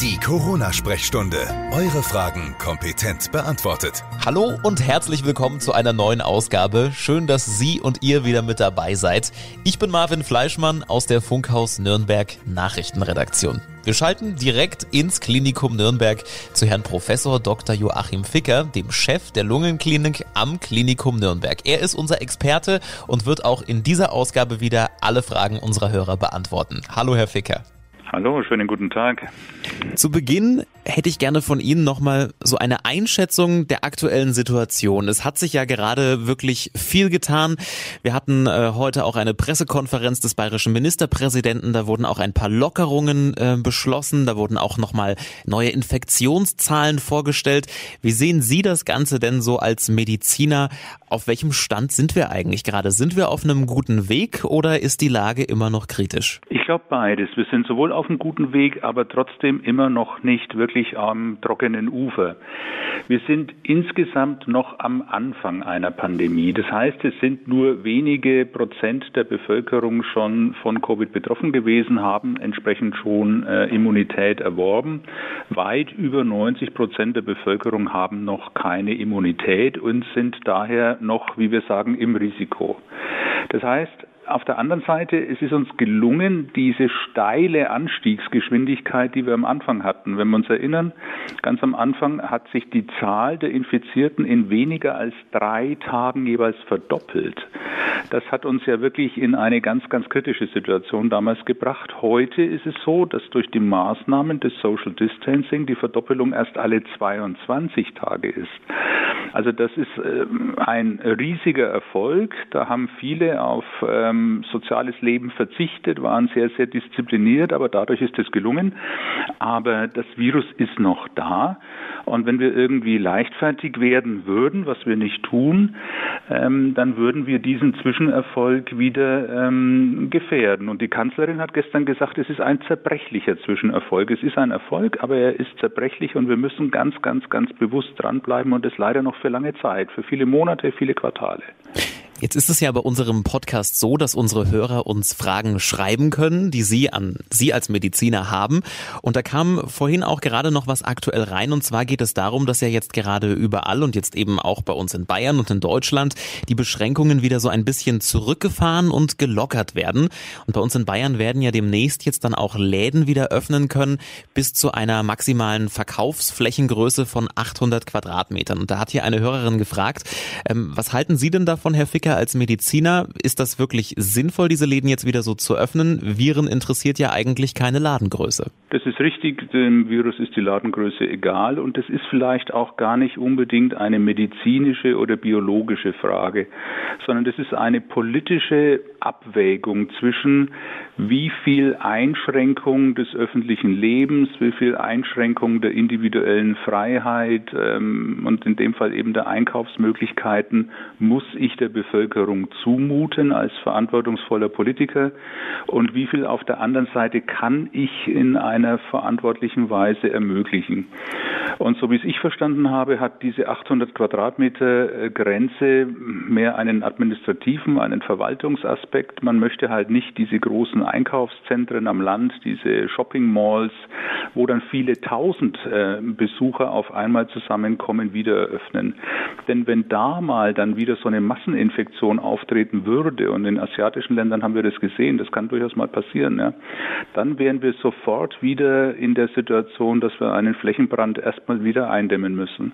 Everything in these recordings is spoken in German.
Die Corona-Sprechstunde. Eure Fragen kompetent beantwortet. Hallo und herzlich willkommen zu einer neuen Ausgabe. Schön, dass Sie und ihr wieder mit dabei seid. Ich bin Marvin Fleischmann aus der Funkhaus Nürnberg Nachrichtenredaktion. Wir schalten direkt ins Klinikum Nürnberg zu Herrn Professor Dr. Joachim Ficker, dem Chef der Lungenklinik am Klinikum Nürnberg. Er ist unser Experte und wird auch in dieser Ausgabe wieder alle Fragen unserer Hörer beantworten. Hallo, Herr Ficker. Hallo, schönen guten Tag. Zu Beginn hätte ich gerne von Ihnen nochmal so eine Einschätzung der aktuellen Situation. Es hat sich ja gerade wirklich viel getan. Wir hatten äh, heute auch eine Pressekonferenz des bayerischen Ministerpräsidenten. Da wurden auch ein paar Lockerungen äh, beschlossen. Da wurden auch nochmal neue Infektionszahlen vorgestellt. Wie sehen Sie das Ganze denn so als Mediziner? Auf welchem Stand sind wir eigentlich gerade? Sind wir auf einem guten Weg oder ist die Lage immer noch kritisch? Ich glaube beides. Wir sind sowohl auf einem guten Weg, aber trotzdem immer noch nicht wirklich am trockenen Ufer. Wir sind insgesamt noch am Anfang einer Pandemie. Das heißt, es sind nur wenige Prozent der Bevölkerung schon von Covid betroffen gewesen, haben entsprechend schon äh, Immunität erworben. Weit über 90 Prozent der Bevölkerung haben noch keine Immunität und sind daher noch, wie wir sagen, im Risiko. Das heißt, auf der anderen Seite, es ist uns gelungen, diese steile Anstiegsgeschwindigkeit, die wir am Anfang hatten. Wenn wir uns erinnern, ganz am Anfang hat sich die Zahl der Infizierten in weniger als drei Tagen jeweils verdoppelt. Das hat uns ja wirklich in eine ganz, ganz kritische Situation damals gebracht. Heute ist es so, dass durch die Maßnahmen des Social Distancing die Verdoppelung erst alle 22 Tage ist. Also das ist ähm, ein riesiger Erfolg. Da haben viele auf ähm, soziales Leben verzichtet, waren sehr, sehr diszipliniert, aber dadurch ist es gelungen. Aber das Virus ist noch da. Und wenn wir irgendwie leichtfertig werden würden, was wir nicht tun, ähm, dann würden wir diesen Zwischenerfolg wieder ähm, gefährden. Und die Kanzlerin hat gestern gesagt, es ist ein zerbrechlicher Zwischenerfolg. Es ist ein Erfolg, aber er ist zerbrechlich und wir müssen ganz, ganz, ganz bewusst dranbleiben und es leider noch für lange Zeit, für viele Monate, viele Quartale. Jetzt ist es ja bei unserem Podcast so, dass unsere Hörer uns Fragen schreiben können, die Sie an Sie als Mediziner haben. Und da kam vorhin auch gerade noch was aktuell rein. Und zwar geht es darum, dass ja jetzt gerade überall und jetzt eben auch bei uns in Bayern und in Deutschland die Beschränkungen wieder so ein bisschen zurückgefahren und gelockert werden. Und bei uns in Bayern werden ja demnächst jetzt dann auch Läden wieder öffnen können bis zu einer maximalen Verkaufsflächengröße von 800 Quadratmetern. Und da hat hier eine Hörerin gefragt, ähm, was halten Sie denn davon, Herr Ficker? Als Mediziner, ist das wirklich sinnvoll, diese Läden jetzt wieder so zu öffnen? Viren interessiert ja eigentlich keine Ladengröße. Das ist richtig, dem Virus ist die Ladengröße egal und das ist vielleicht auch gar nicht unbedingt eine medizinische oder biologische Frage, sondern das ist eine politische Abwägung zwischen wie viel Einschränkung des öffentlichen Lebens, wie viel Einschränkung der individuellen Freiheit ähm, und in dem Fall eben der Einkaufsmöglichkeiten muss ich der Bevölkerung zumuten als verantwortungsvoller Politiker und wie viel auf der anderen Seite kann ich in einer verantwortlichen Weise ermöglichen. Und so wie es ich verstanden habe, hat diese 800 Quadratmeter äh, Grenze mehr einen administrativen, einen Verwaltungsaspekt. Man möchte halt nicht diese großen Einkaufszentren am Land, diese Shopping Malls, wo dann viele tausend äh, Besucher auf einmal zusammenkommen, wieder eröffnen. Denn wenn da mal dann wieder so eine Masseninfektion auftreten würde, und in asiatischen Ländern haben wir das gesehen, das kann durchaus mal passieren, ja, dann wären wir sofort wieder in der Situation, dass wir einen Flächenbrand erstmal wieder eindämmen müssen.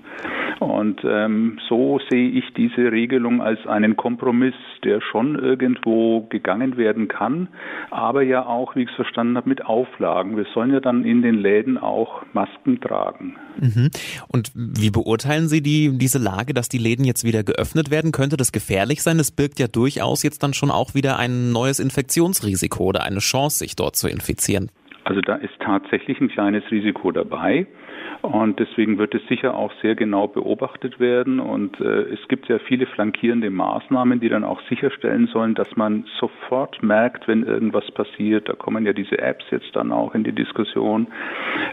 Und ähm, so sehe ich diese Regelung als einen Kompromiss, der schon irgendwo gegangen werden kann, aber ja auch, wie ich es verstanden habe, mit Auflagen. Wir sollen ja dann in den Läden auch Masken tragen. Mhm. Und wie beurteilen Sie die, diese Lage, dass die Läden jetzt wieder geöffnet werden? Könnte das gefährlich sein? Es birgt ja durchaus jetzt dann schon auch wieder ein neues Infektionsrisiko oder eine Chance, sich dort zu infizieren. Also da ist tatsächlich ein kleines Risiko dabei. Und deswegen wird es sicher auch sehr genau beobachtet werden. Und äh, es gibt ja viele flankierende Maßnahmen, die dann auch sicherstellen sollen, dass man sofort merkt, wenn irgendwas passiert. Da kommen ja diese Apps jetzt dann auch in die Diskussion.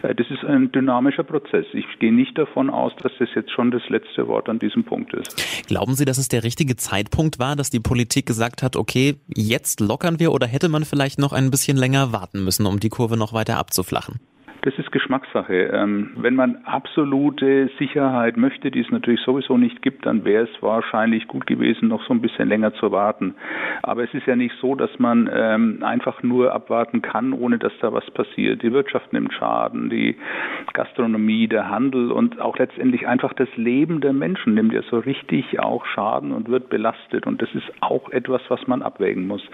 Äh, das ist ein dynamischer Prozess. Ich gehe nicht davon aus, dass das jetzt schon das letzte Wort an diesem Punkt ist. Glauben Sie, dass es der richtige Zeitpunkt war, dass die Politik gesagt hat, okay, jetzt lockern wir oder hätte man vielleicht noch ein bisschen länger warten müssen, um die Kurve noch weiter abzuflachen? Das ist Geschmackssache. Ähm, wenn man absolute Sicherheit möchte, die es natürlich sowieso nicht gibt, dann wäre es wahrscheinlich gut gewesen, noch so ein bisschen länger zu warten. Aber es ist ja nicht so, dass man ähm, einfach nur abwarten kann, ohne dass da was passiert. Die Wirtschaft nimmt Schaden, die Gastronomie, der Handel und auch letztendlich einfach das Leben der Menschen nimmt ja so richtig auch Schaden und wird belastet. Und das ist auch etwas, was man abwägen muss.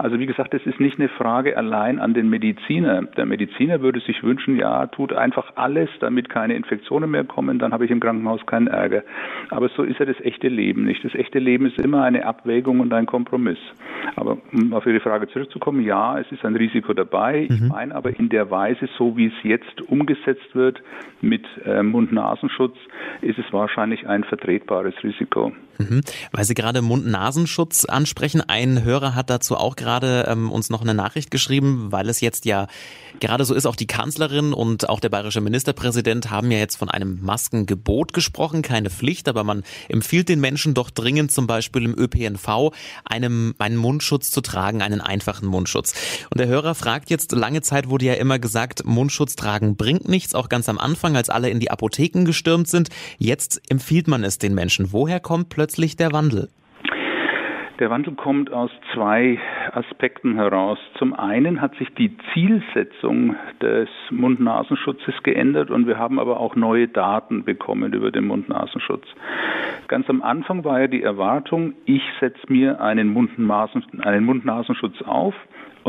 Also wie gesagt, es ist nicht eine Frage allein an den Mediziner. Der Mediziner würde sich wünschen, ja, tut einfach alles, damit keine Infektionen mehr kommen, dann habe ich im Krankenhaus keinen Ärger. Aber so ist ja das echte Leben nicht. Das echte Leben ist immer eine Abwägung und ein Kompromiss. Aber um auf Ihre Frage zurückzukommen, ja, es ist ein Risiko dabei. Mhm. Ich meine aber in der Weise, so wie es jetzt umgesetzt wird mit äh, Mund-Nasenschutz, ist es wahrscheinlich ein vertretbares Risiko. Mhm. Weil Sie gerade Mund-Nasenschutz ansprechen, ein Hörer hat dazu auch gerade ähm, uns noch eine Nachricht geschrieben, weil es jetzt ja gerade so ist, auch die Kanzlerin und auch der bayerische Ministerpräsident haben ja jetzt von einem Maskengebot gesprochen, keine Pflicht, aber man empfiehlt den Menschen doch dringend zum Beispiel im ÖPNV einem, einen Mundschutz zu tragen, einen einfachen Mundschutz. Und der Hörer fragt jetzt, lange Zeit wurde ja immer gesagt, Mundschutz tragen bringt nichts, auch ganz am Anfang, als alle in die Apotheken gestürmt sind. Jetzt empfiehlt man es den Menschen. Woher kommt plötzlich plötzlich der Wandel? Der Wandel kommt aus zwei Aspekten heraus. Zum einen hat sich die Zielsetzung des Mund-Nasenschutzes geändert und wir haben aber auch neue Daten bekommen über den Mund-Nasenschutz. Ganz am Anfang war ja die Erwartung, ich setze mir einen Mund-Nasenschutz auf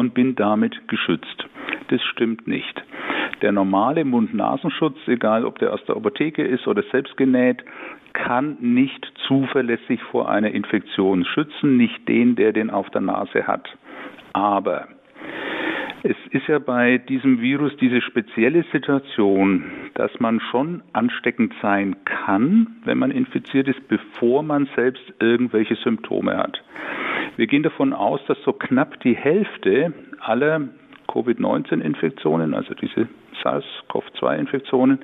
und bin damit geschützt. Das stimmt nicht. Der normale Mund-Nasenschutz, egal ob der aus der Apotheke ist oder selbst genäht, kann nicht zuverlässig vor einer Infektion schützen, nicht den, der den auf der Nase hat. Aber es ist ja bei diesem Virus diese spezielle Situation, dass man schon ansteckend sein kann, wenn man infiziert ist, bevor man selbst irgendwelche Symptome hat. Wir gehen davon aus, dass so knapp die Hälfte aller Covid-19-Infektionen, also diese SARS-CoV-2-Infektionen,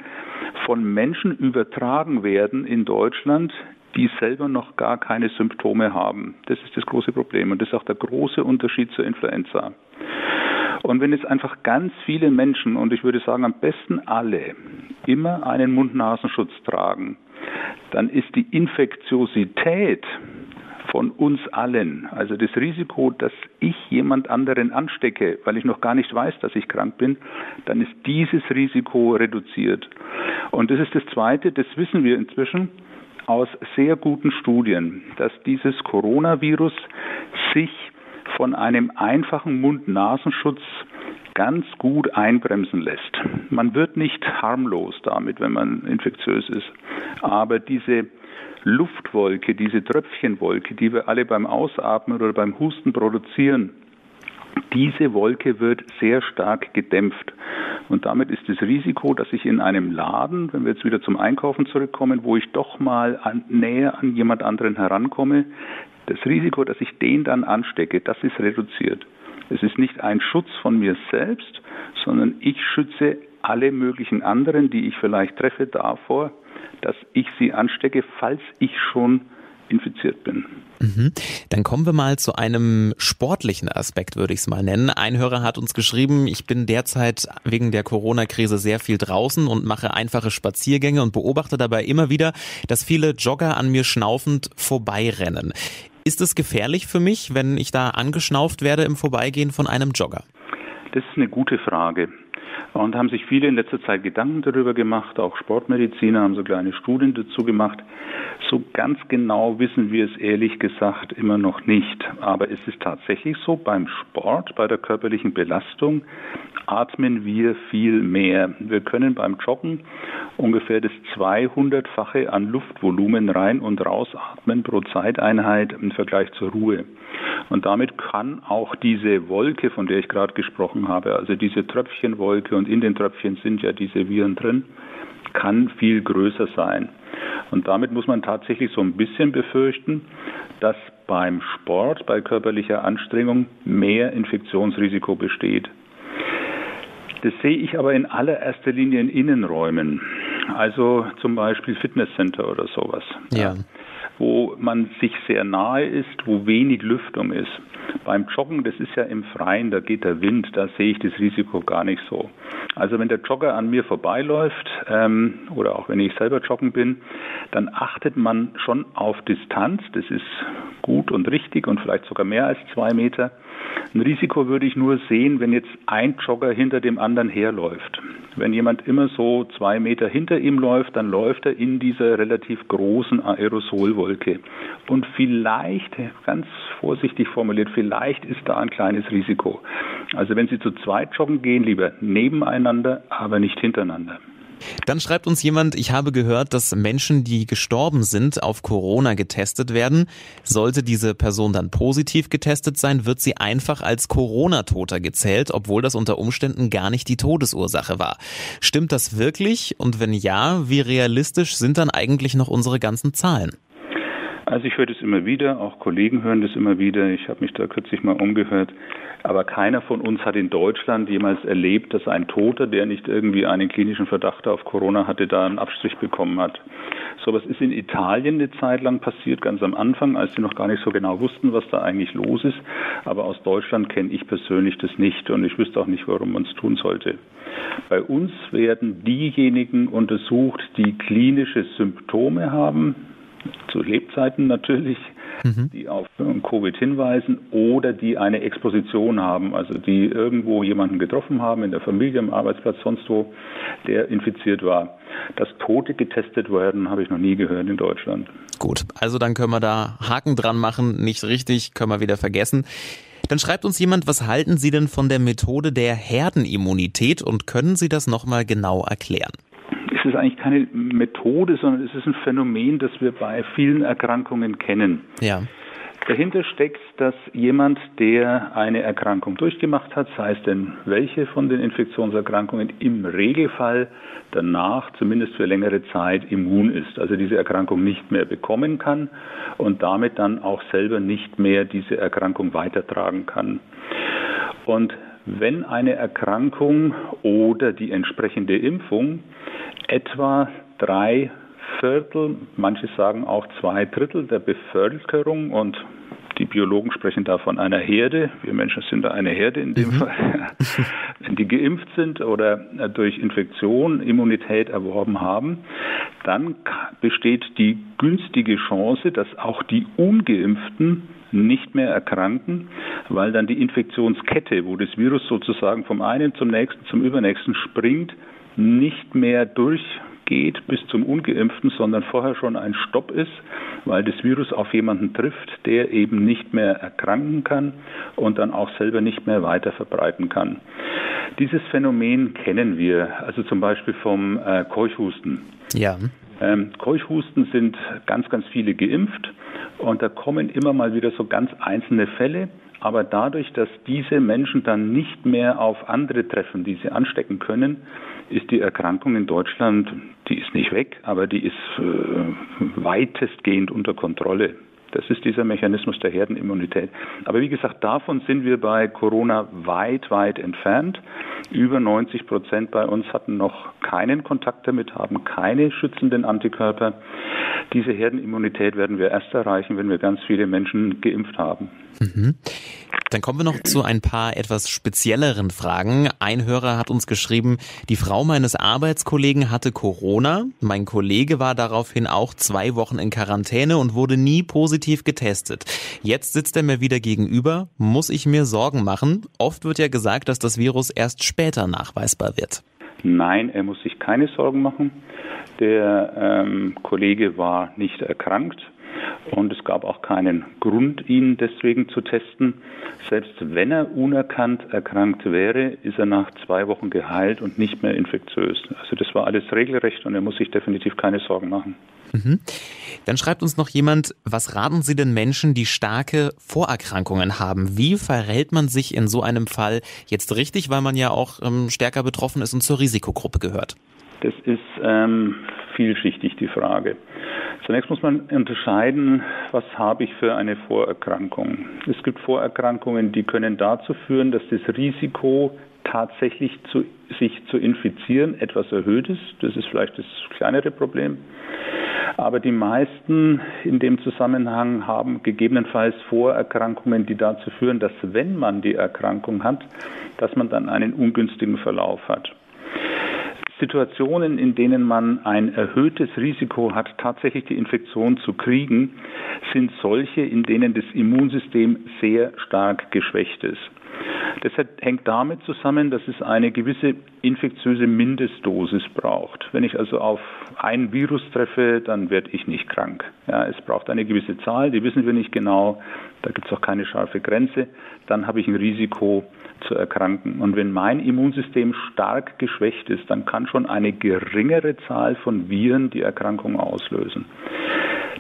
von Menschen übertragen werden in Deutschland, die selber noch gar keine Symptome haben. Das ist das große Problem und das ist auch der große Unterschied zur Influenza. Und wenn jetzt einfach ganz viele Menschen, und ich würde sagen am besten alle, immer einen Mund-Nasenschutz tragen, dann ist die Infektiosität von uns allen. Also das Risiko, dass ich jemand anderen anstecke, weil ich noch gar nicht weiß, dass ich krank bin, dann ist dieses Risiko reduziert. Und das ist das Zweite, das wissen wir inzwischen aus sehr guten Studien, dass dieses Coronavirus sich von einem einfachen Mund-Nasenschutz ganz gut einbremsen lässt. Man wird nicht harmlos damit, wenn man infektiös ist. Aber diese Luftwolke, diese Tröpfchenwolke, die wir alle beim Ausatmen oder beim Husten produzieren, diese Wolke wird sehr stark gedämpft. Und damit ist das Risiko, dass ich in einem Laden, wenn wir jetzt wieder zum Einkaufen zurückkommen, wo ich doch mal an, näher an jemand anderen herankomme, das Risiko, dass ich den dann anstecke, das ist reduziert. Es ist nicht ein Schutz von mir selbst, sondern ich schütze alle möglichen anderen, die ich vielleicht treffe, davor, dass ich sie anstecke, falls ich schon infiziert bin. Mhm. Dann kommen wir mal zu einem sportlichen Aspekt, würde ich es mal nennen. Ein Hörer hat uns geschrieben, ich bin derzeit wegen der Corona-Krise sehr viel draußen und mache einfache Spaziergänge und beobachte dabei immer wieder, dass viele Jogger an mir schnaufend vorbeirennen. Ist es gefährlich für mich, wenn ich da angeschnauft werde im Vorbeigehen von einem Jogger? Das ist eine gute Frage. Und haben sich viele in letzter Zeit Gedanken darüber gemacht, auch Sportmediziner haben so kleine Studien dazu gemacht. So ganz genau wissen wir es ehrlich gesagt immer noch nicht. Aber es ist tatsächlich so, beim Sport, bei der körperlichen Belastung atmen wir viel mehr. Wir können beim Joggen ungefähr das 200-fache an Luftvolumen rein und rausatmen pro Zeiteinheit im Vergleich zur Ruhe. Und damit kann auch diese Wolke, von der ich gerade gesprochen habe, also diese Tröpfchenwolke, und in den Tröpfchen sind ja diese Viren drin, kann viel größer sein. Und damit muss man tatsächlich so ein bisschen befürchten, dass beim Sport, bei körperlicher Anstrengung mehr Infektionsrisiko besteht. Das sehe ich aber in allererster Linie in Innenräumen, also zum Beispiel Fitnesscenter oder sowas. Ja. Wo man sich sehr nahe ist, wo wenig Lüftung ist. Beim Joggen, das ist ja im Freien, da geht der Wind, da sehe ich das Risiko gar nicht so. Also wenn der Jogger an mir vorbeiläuft ähm, oder auch wenn ich selber joggen bin, dann achtet man schon auf Distanz. Das ist gut und richtig und vielleicht sogar mehr als zwei Meter. Ein Risiko würde ich nur sehen, wenn jetzt ein Jogger hinter dem anderen herläuft. Wenn jemand immer so zwei Meter hinter ihm läuft, dann läuft er in dieser relativ großen Aerosolwolke. Und vielleicht, ganz vorsichtig formuliert, vielleicht ist da ein kleines Risiko. Also wenn Sie zu zweit joggen gehen, lieber nebeneinander, aber nicht hintereinander. Dann schreibt uns jemand, ich habe gehört, dass Menschen, die gestorben sind, auf Corona getestet werden. Sollte diese Person dann positiv getestet sein, wird sie einfach als Corona-Toter gezählt, obwohl das unter Umständen gar nicht die Todesursache war. Stimmt das wirklich? Und wenn ja, wie realistisch sind dann eigentlich noch unsere ganzen Zahlen? Also ich höre das immer wieder, auch Kollegen hören das immer wieder. Ich habe mich da kürzlich mal umgehört. Aber keiner von uns hat in Deutschland jemals erlebt, dass ein Toter, der nicht irgendwie einen klinischen Verdacht auf Corona hatte, da einen Abstrich bekommen hat. So was ist in Italien eine Zeit lang passiert, ganz am Anfang, als sie noch gar nicht so genau wussten, was da eigentlich los ist. Aber aus Deutschland kenne ich persönlich das nicht und ich wüsste auch nicht, warum man es tun sollte. Bei uns werden diejenigen untersucht, die klinische Symptome haben, zu Lebzeiten natürlich, mhm. die auf Covid hinweisen oder die eine Exposition haben, also die irgendwo jemanden getroffen haben, in der Familie, am Arbeitsplatz, sonst wo, der infiziert war. Dass Tote getestet werden, habe ich noch nie gehört in Deutschland. Gut, also dann können wir da Haken dran machen, nicht richtig, können wir wieder vergessen. Dann schreibt uns jemand, was halten Sie denn von der Methode der Herdenimmunität und können Sie das nochmal genau erklären? Ist eigentlich keine Methode, sondern es ist ein Phänomen, das wir bei vielen Erkrankungen kennen. Ja. Dahinter steckt, dass jemand, der eine Erkrankung durchgemacht hat, sei es denn welche von den Infektionserkrankungen, im Regelfall danach zumindest für längere Zeit immun ist, also diese Erkrankung nicht mehr bekommen kann und damit dann auch selber nicht mehr diese Erkrankung weitertragen kann. Und wenn eine Erkrankung oder die entsprechende Impfung etwa drei Viertel, manche sagen auch zwei Drittel der Bevölkerung und die Biologen sprechen da von einer Herde. Wir Menschen sind da eine Herde in dem mhm. Fall. Wenn die geimpft sind oder durch Infektion Immunität erworben haben, dann besteht die günstige Chance, dass auch die ungeimpften nicht mehr erkranken, weil dann die Infektionskette, wo das Virus sozusagen vom einen zum nächsten, zum übernächsten springt, nicht mehr durchgeht bis zum Ungeimpften, sondern vorher schon ein Stopp ist, weil das Virus auf jemanden trifft, der eben nicht mehr erkranken kann und dann auch selber nicht mehr weiter verbreiten kann. Dieses Phänomen kennen wir, also zum Beispiel vom äh, Keuchhusten. Ja. Ähm, Keuchhusten sind ganz, ganz viele geimpft und da kommen immer mal wieder so ganz einzelne Fälle. Aber dadurch, dass diese Menschen dann nicht mehr auf andere treffen, die sie anstecken können, ist die Erkrankung in Deutschland, die ist nicht weg, aber die ist äh, weitestgehend unter Kontrolle. Das ist dieser Mechanismus der Herdenimmunität. Aber wie gesagt, davon sind wir bei Corona weit, weit entfernt. Über 90 Prozent bei uns hatten noch keinen Kontakt damit, haben keine schützenden Antikörper. Diese Herdenimmunität werden wir erst erreichen, wenn wir ganz viele Menschen geimpft haben. Mhm. Dann kommen wir noch zu ein paar etwas spezielleren Fragen. Ein Hörer hat uns geschrieben, die Frau meines Arbeitskollegen hatte Corona. Mein Kollege war daraufhin auch zwei Wochen in Quarantäne und wurde nie positiv getestet. Jetzt sitzt er mir wieder gegenüber. Muss ich mir Sorgen machen? Oft wird ja gesagt, dass das Virus erst später nachweisbar wird. Nein, er muss sich keine Sorgen machen. Der ähm, Kollege war nicht erkrankt Und es gab auch keinen Grund, ihn deswegen zu testen. Selbst wenn er unerkannt erkrankt wäre, ist er nach zwei Wochen geheilt und nicht mehr infektiös. Also das war alles regelrecht und er muss sich definitiv keine Sorgen machen. Mhm. Dann schreibt uns noch jemand, was raten Sie den Menschen, die starke Vorerkrankungen haben? Wie verhält man sich in so einem Fall jetzt richtig, weil man ja auch ähm, stärker betroffen ist und zur Risikogruppe gehört? Das ist ähm, vielschichtig die Frage. Zunächst muss man unterscheiden, was habe ich für eine Vorerkrankung. Es gibt Vorerkrankungen, die können dazu führen, dass das Risiko tatsächlich zu, sich zu infizieren etwas erhöht ist. Das ist vielleicht das kleinere Problem. Aber die meisten in dem Zusammenhang haben gegebenenfalls Vorerkrankungen, die dazu führen, dass wenn man die Erkrankung hat, dass man dann einen ungünstigen Verlauf hat. Situationen, in denen man ein erhöhtes Risiko hat, tatsächlich die Infektion zu kriegen, sind solche, in denen das Immunsystem sehr stark geschwächt ist. Das hängt damit zusammen, dass es eine gewisse infektiöse Mindestdosis braucht. Wenn ich also auf ein Virus treffe, dann werde ich nicht krank. Ja, es braucht eine gewisse Zahl, die wissen wir nicht genau, da gibt es auch keine scharfe Grenze. Dann habe ich ein Risiko zu erkranken. Und wenn mein Immunsystem stark geschwächt ist, dann kann schon eine geringere Zahl von Viren die Erkrankung auslösen.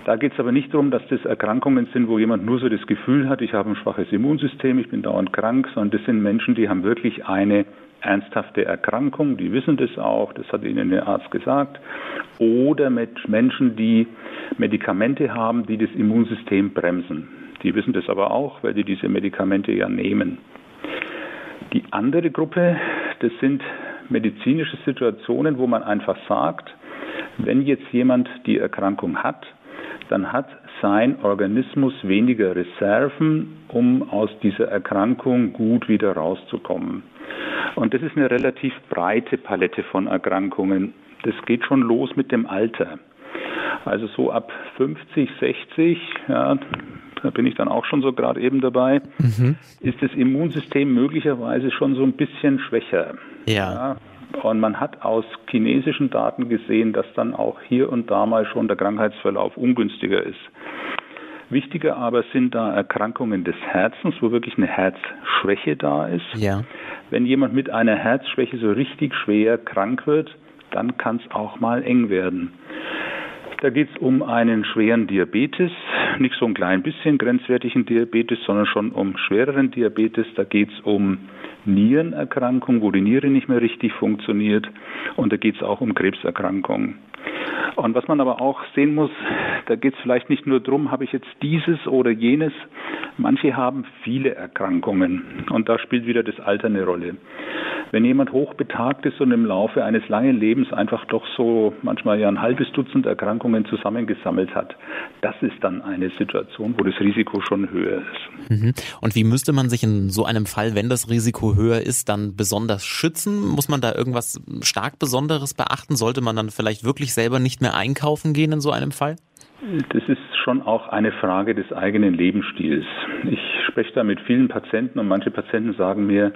Da geht es aber nicht darum, dass das Erkrankungen sind, wo jemand nur so das Gefühl hat, ich habe ein schwaches Immunsystem, ich bin dauernd krank, sondern das sind Menschen, die haben wirklich eine ernsthafte Erkrankung, die wissen das auch, das hat ihnen der Arzt gesagt, oder mit Menschen, die Medikamente haben, die das Immunsystem bremsen. Die wissen das aber auch, weil die diese Medikamente ja nehmen. Die andere Gruppe, das sind medizinische Situationen, wo man einfach sagt, wenn jetzt jemand die Erkrankung hat, dann hat sein Organismus weniger Reserven, um aus dieser Erkrankung gut wieder rauszukommen. Und das ist eine relativ breite Palette von Erkrankungen. Das geht schon los mit dem Alter. Also so ab 50, 60, ja, da bin ich dann auch schon so gerade eben dabei, mhm. ist das Immunsystem möglicherweise schon so ein bisschen schwächer. Ja. ja. Und man hat aus chinesischen Daten gesehen, dass dann auch hier und da mal schon der Krankheitsverlauf ungünstiger ist. Wichtiger aber sind da Erkrankungen des Herzens, wo wirklich eine Herzschwäche da ist. Ja. Wenn jemand mit einer Herzschwäche so richtig schwer krank wird, dann kann es auch mal eng werden. Da geht es um einen schweren Diabetes, nicht so ein klein bisschen grenzwertigen Diabetes, sondern schon um schwereren Diabetes. Da geht es um Nierenerkrankung, wo die Niere nicht mehr richtig funktioniert. Und da geht es auch um Krebserkrankungen. Und was man aber auch sehen muss, da geht es vielleicht nicht nur darum, habe ich jetzt dieses oder jenes. Manche haben viele Erkrankungen und da spielt wieder das Alter eine Rolle. Wenn jemand hochbetagt ist und im Laufe eines langen Lebens einfach doch so manchmal ja ein halbes Dutzend Erkrankungen zusammengesammelt hat, das ist dann eine Situation, wo das Risiko schon höher ist. Mhm. Und wie müsste man sich in so einem Fall, wenn das Risiko höher ist, dann besonders schützen? Muss man da irgendwas stark Besonderes beachten? Sollte man dann vielleicht wirklich selber nicht mehr einkaufen gehen in so einem Fall? Das ist schon auch eine Frage des eigenen Lebensstils. Ich spreche da mit vielen Patienten und manche Patienten sagen mir,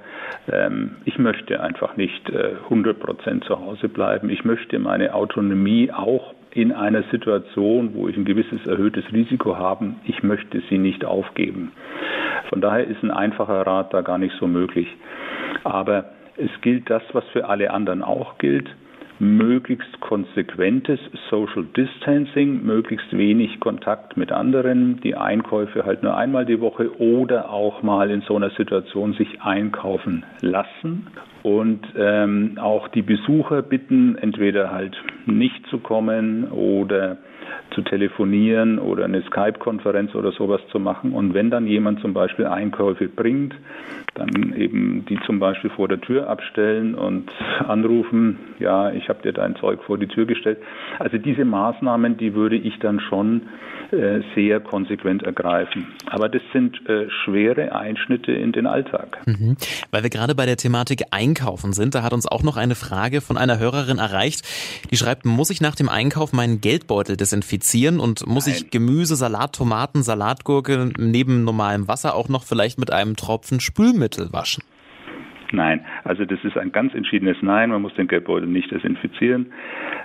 ähm, ich möchte einfach nicht äh, 100 Prozent zu Hause bleiben. Ich möchte meine Autonomie auch in einer Situation, wo ich ein gewisses erhöhtes Risiko habe, ich möchte sie nicht aufgeben. Von daher ist ein einfacher Rat da gar nicht so möglich. Aber es gilt das, was für alle anderen auch gilt möglichst konsequentes Social Distancing, möglichst wenig Kontakt mit anderen, die Einkäufe halt nur einmal die Woche oder auch mal in so einer Situation sich einkaufen lassen. Und ähm, auch die Besucher bitten, entweder halt nicht zu kommen oder zu telefonieren oder eine Skype-Konferenz oder sowas zu machen. Und wenn dann jemand zum Beispiel Einkäufe bringt, dann eben die zum Beispiel vor der Tür abstellen und anrufen, ja, ich habe dir dein Zeug vor die Tür gestellt. Also diese Maßnahmen, die würde ich dann schon äh, sehr konsequent ergreifen. Aber das sind äh, schwere Einschnitte in den Alltag. Mhm. Weil wir gerade bei der Thematik Einkaufen sind, da hat uns auch noch eine Frage von einer Hörerin erreicht, die schreibt, muss ich nach dem Einkauf meinen Geldbeutel desinfizieren und muss Nein. ich Gemüse, Salat, Tomaten, Salatgurke neben normalem Wasser auch noch vielleicht mit einem Tropfen Spülmittel waschen? Nein, also das ist ein ganz entschiedenes Nein. Man muss den Geldbeutel nicht desinfizieren,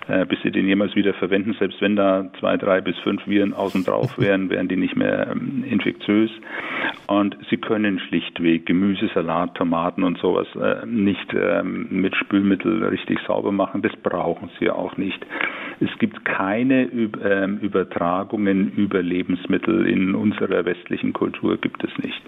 äh, bis Sie den jemals wieder verwenden. Selbst wenn da zwei, drei bis fünf Viren außen drauf wären, wären die nicht mehr ähm, infektiös. Und Sie können schlichtweg Gemüse, Salat, Tomaten und sowas äh, nicht ähm, mit Spülmittel richtig sauber machen. Das brauchen Sie auch nicht. Es gibt keine ähm, Übertragungen über Lebensmittel in unserer westlichen Kultur, gibt es nicht.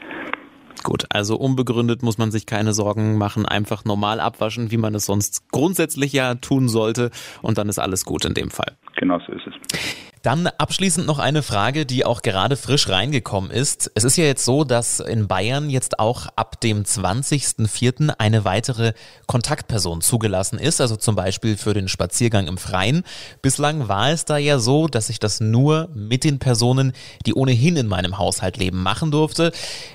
Gut, also unbegründet muss man sich keine Sorgen machen, einfach normal abwaschen, wie man es sonst grundsätzlich ja tun sollte und dann ist alles gut in dem Fall. Genau so ist es. Dann abschließend noch eine Frage, die auch gerade frisch reingekommen ist. Es ist ja jetzt so, dass in Bayern jetzt auch ab dem 20.04. eine weitere Kontaktperson zugelassen ist, also zum Beispiel für den Spaziergang im Freien. Bislang war es da ja so, dass ich das nur mit den Personen, die ohnehin in meinem Haushalt leben, machen durfte.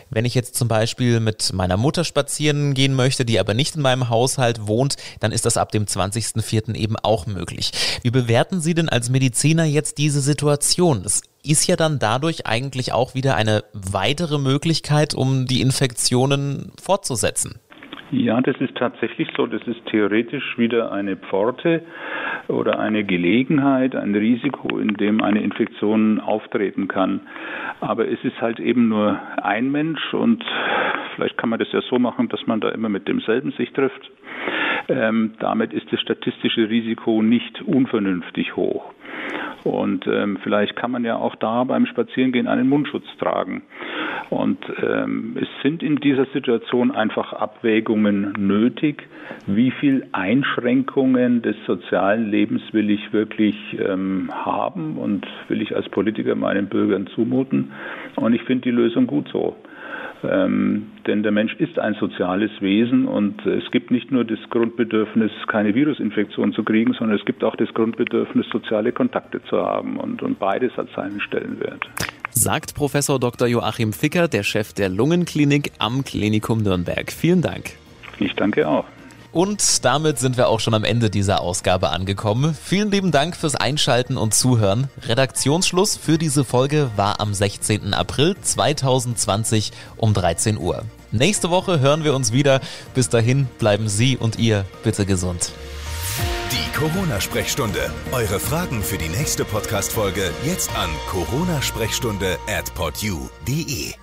Wenn ich jetzt zum Beispiel mit meiner Mutter spazieren gehen möchte, die aber nicht in meinem Haushalt wohnt, dann ist das ab dem 20.04. eben auch möglich. Wie bewerten Sie denn als Mediziner jetzt diese Situation? Das ist ja dann dadurch eigentlich auch wieder eine weitere Möglichkeit, um die Infektionen fortzusetzen. Ja, das ist tatsächlich so. Das ist theoretisch wieder eine Pforte oder eine Gelegenheit, ein Risiko, in dem eine Infektion auftreten kann. Aber es ist halt eben nur ein Mensch und vielleicht kann man das ja so machen, dass man da immer mit demselben sich trifft. Ähm, damit ist das statistische Risiko nicht unvernünftig hoch. Und ähm, vielleicht kann man ja auch da beim Spazierengehen einen Mundschutz tragen. Und ähm, es sind in dieser Situation einfach Abwägungen nötig. Wie viel Einschränkungen des sozialen Lebens will ich wirklich ähm, haben und will ich als Politiker meinen Bürgern zumuten? Und ich finde die Lösung gut so. Ähm, denn der Mensch ist ein soziales Wesen und es gibt nicht nur das Grundbedürfnis, keine Virusinfektion zu kriegen, sondern es gibt auch das Grundbedürfnis, soziale Kontakte zu haben und, und beides hat seinen Stellenwert. Sagt Professor Dr. Joachim Ficker, der Chef der Lungenklinik am Klinikum Nürnberg. Vielen Dank. Ich danke auch. Und damit sind wir auch schon am Ende dieser Ausgabe angekommen. Vielen lieben Dank fürs Einschalten und Zuhören. Redaktionsschluss für diese Folge war am 16. April 2020 um 13 Uhr. Nächste Woche hören wir uns wieder. Bis dahin bleiben Sie und ihr bitte gesund. Die Corona-Sprechstunde. Eure Fragen für die nächste Podcast-Folge jetzt an coronasprechstunde at podyou.de.